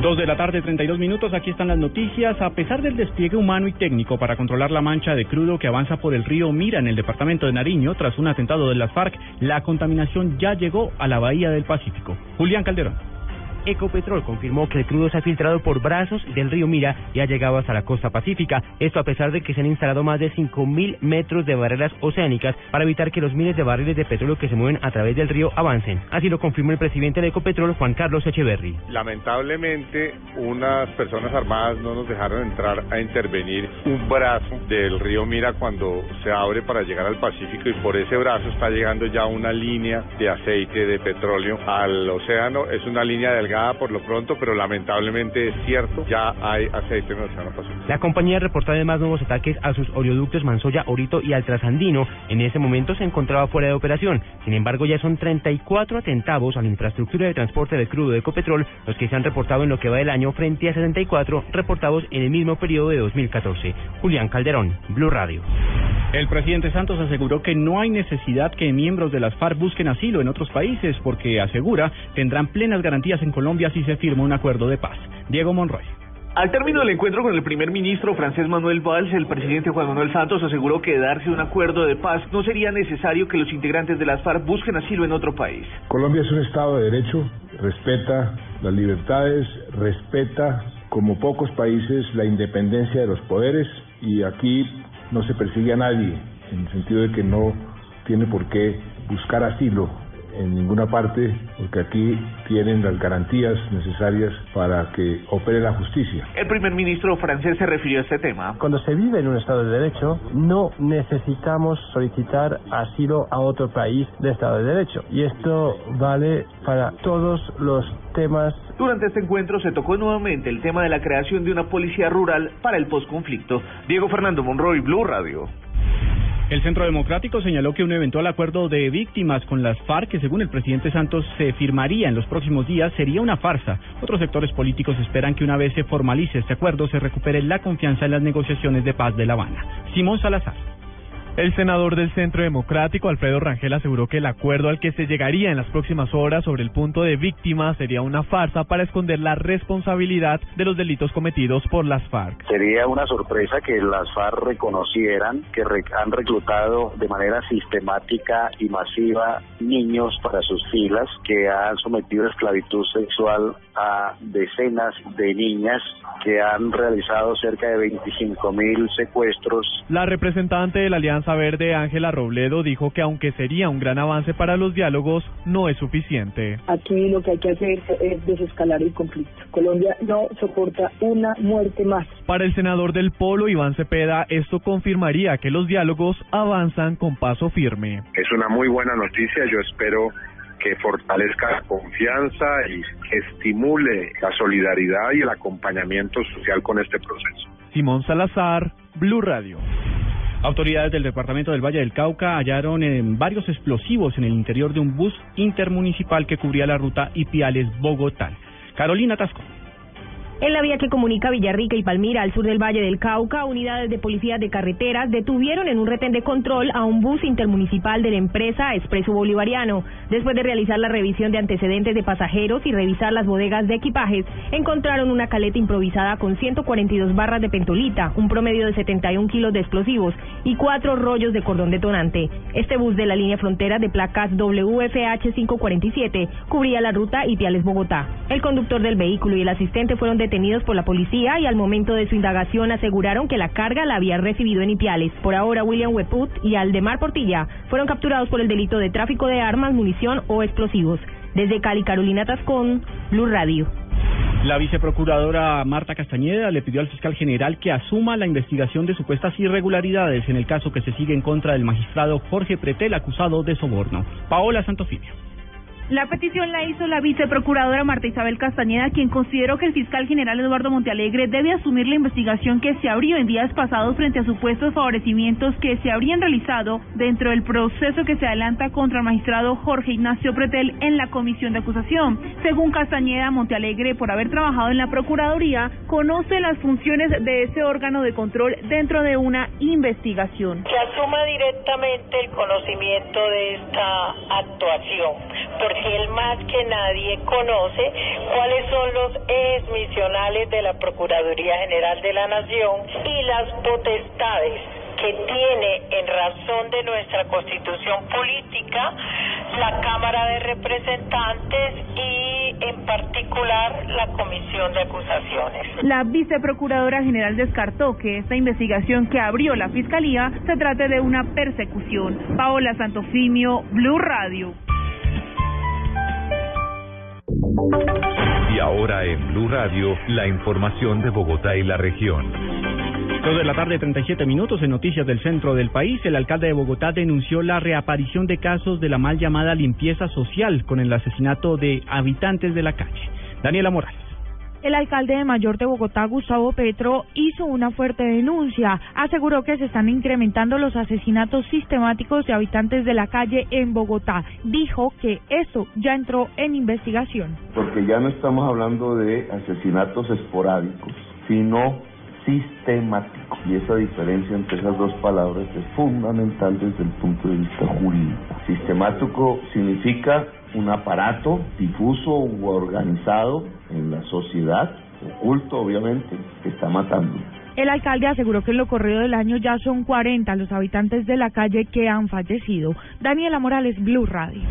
Dos de la tarde, 32 minutos. Aquí están las noticias. A pesar del despliegue humano y técnico para controlar la mancha de crudo que avanza por el río Mira en el departamento de Nariño tras un atentado de las FARC, la contaminación ya llegó a la bahía del Pacífico. Julián Calderón. Ecopetrol confirmó que el crudo se ha filtrado por brazos del río Mira y ha llegado hasta la costa pacífica. Esto a pesar de que se han instalado más de 5.000 metros de barreras oceánicas para evitar que los miles de barriles de petróleo que se mueven a través del río avancen. Así lo confirmó el presidente de Ecopetrol, Juan Carlos Echeverry. Lamentablemente, unas personas armadas no nos dejaron entrar a intervenir un brazo del río Mira cuando se abre para llegar al Pacífico y por ese brazo está llegando ya una línea de aceite de petróleo al océano. Es una línea La compañía reportó además nuevos ataques a sus oleoductos Mansoya, Orito y Altrasandino. En ese momento se encontraba fuera de operación. Sin embargo, ya son 34 atentados a la infraestructura de transporte de crudo de Ecopetrol, los que se han reportado en lo que va del año frente a 74 reportados en el mismo periodo de 2014. Julián Calderón, Blue Radio. El presidente Santos aseguró que no hay necesidad que miembros de las FARC busquen asilo en otros países porque asegura tendrán plenas garantías en Colombia si se firma un acuerdo de paz. Diego Monroy. Al término del encuentro con el primer ministro francés Manuel Valls, el presidente Juan Manuel Santos aseguró que darse un acuerdo de paz no sería necesario que los integrantes de las FARC busquen asilo en otro país. Colombia es un Estado de Derecho, respeta las libertades, respeta como pocos países la independencia de los poderes y aquí no se persigue a nadie en el sentido de que no tiene por qué buscar asilo en ninguna parte, porque aquí tienen las garantías necesarias para que opere la justicia. El primer ministro francés se refirió a este tema. Cuando se vive en un Estado de Derecho, no necesitamos solicitar asilo a otro país de Estado de Derecho. Y esto vale para todos los temas. Durante este encuentro se tocó nuevamente el tema de la creación de una policía rural para el posconflicto. Diego Fernando Monroy, Blue Radio. El Centro Democrático señaló que un eventual acuerdo de víctimas con las FARC, que según el presidente Santos se firmaría en los próximos días, sería una farsa. Otros sectores políticos esperan que una vez se formalice este acuerdo se recupere la confianza en las negociaciones de paz de La Habana. Simón Salazar. El senador del Centro Democrático, Alfredo Rangel, aseguró que el acuerdo al que se llegaría en las próximas horas sobre el punto de víctimas sería una farsa para esconder la responsabilidad de los delitos cometidos por las FARC. Sería una sorpresa que las FARC reconocieran que han reclutado de manera sistemática y masiva niños para sus filas, que han sometido a esclavitud sexual a decenas de niñas, que han realizado cerca de 25 mil secuestros. La representante de la Alianza Verde, Ángela Robledo, dijo que aunque sería un gran avance para los diálogos, no es suficiente. Aquí lo que hay que hacer es desescalar el conflicto. Colombia no soporta una muerte más. Para el senador del Polo, Iván Cepeda, esto confirmaría que los diálogos avanzan con paso firme. Es una muy buena noticia, yo espero que fortalezca la confianza y que estimule la solidaridad y el acompañamiento social con este proceso. Simón Salazar, Blue Radio. Autoridades del departamento del Valle del Cauca hallaron eh, varios explosivos en el interior de un bus intermunicipal que cubría la ruta Ipiales-Bogotá. Carolina Tasco. En la vía que comunica Villarrica y Palmira al sur del Valle del Cauca, unidades de policía de carreteras detuvieron en un retén de control a un bus intermunicipal de la empresa Expreso Bolivariano. Después de realizar la revisión de antecedentes de pasajeros y revisar las bodegas de equipajes, encontraron una caleta improvisada con 142 barras de pentolita, un promedio de 71 kilos de explosivos y cuatro rollos de cordón detonante. Este bus de la línea frontera de placas WFH 547 cubría la ruta Ipiales-Bogotá. El conductor del vehículo y el asistente fueron detenidos detenidos por la policía y al momento de su indagación aseguraron que la carga la había recibido en Ipiales. Por ahora, William Weput y Aldemar Portilla fueron capturados por el delito de tráfico de armas, munición o explosivos. Desde Cali, Carolina Tascón, Blue Radio. La viceprocuradora Marta Castañeda le pidió al fiscal general que asuma la investigación de supuestas irregularidades en el caso que se sigue en contra del magistrado Jorge Pretel acusado de soborno. Paola Santofimio. La petición la hizo la viceprocuradora Marta Isabel Castañeda, quien consideró que el fiscal general Eduardo Montealegre debe asumir la investigación que se abrió en días pasados frente a supuestos favorecimientos que se habrían realizado dentro del proceso que se adelanta contra el magistrado Jorge Ignacio Pretel en la comisión de acusación. Según Castañeda, Montealegre, por haber trabajado en la Procuraduría, conoce las funciones de ese órgano de control dentro de una investigación. Que asuma directamente el conocimiento de esta actuación, él más que nadie conoce cuáles son los ejes misionales de la Procuraduría General de la Nación y las potestades que tiene en razón de nuestra constitución política la Cámara de Representantes y en particular la Comisión de Acusaciones. La viceprocuradora general descartó que esta investigación que abrió la Fiscalía se trate de una persecución. Paola Santofimio, Blue Radio. Y ahora en Blue Radio, la información de Bogotá y la región. Dos de la tarde, 37 minutos en noticias del centro del país. El alcalde de Bogotá denunció la reaparición de casos de la mal llamada limpieza social con el asesinato de habitantes de la calle. Daniela Morales. El alcalde de Mayor de Bogotá, Gustavo Petro, hizo una fuerte denuncia. Aseguró que se están incrementando los asesinatos sistemáticos de habitantes de la calle en Bogotá. Dijo que eso ya entró en investigación. Porque ya no estamos hablando de asesinatos esporádicos, sino sistemáticos. Y esa diferencia entre esas dos palabras es fundamental desde el punto de vista jurídico. Sistemático significa un aparato difuso u organizado en la sociedad, oculto obviamente, que está matando. El alcalde aseguró que en lo corrido del año ya son 40 los habitantes de la calle que han fallecido. Daniela Morales, Blue Radio.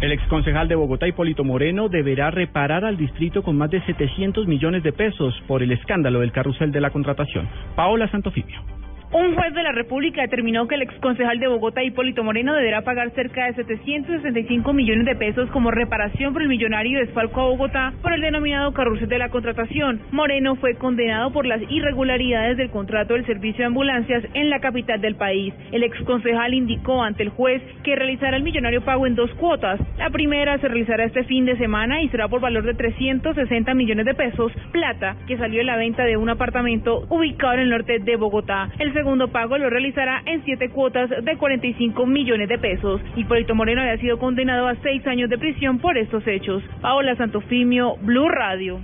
El exconcejal de Bogotá, Hipólito Moreno, deberá reparar al distrito con más de 700 millones de pesos por el escándalo del carrusel de la contratación. Paola Santofimio. Un juez de la República determinó que el exconcejal de Bogotá, Hipólito Moreno, deberá pagar cerca de 765 millones de pesos como reparación por el millonario desfalco a Bogotá por el denominado carrusel de la contratación. Moreno fue condenado por las irregularidades del contrato del servicio de ambulancias en la capital del país. El exconcejal indicó ante el juez que realizará el millonario pago en dos cuotas. La primera se realizará este fin de semana y será por valor de 360 millones de pesos, plata que salió de la venta de un apartamento ubicado en el norte de Bogotá. Segundo pago lo realizará en siete cuotas de 45 millones de pesos. Hipólito Moreno había sido condenado a seis años de prisión por estos hechos. Paola Santofimio, Blue Radio.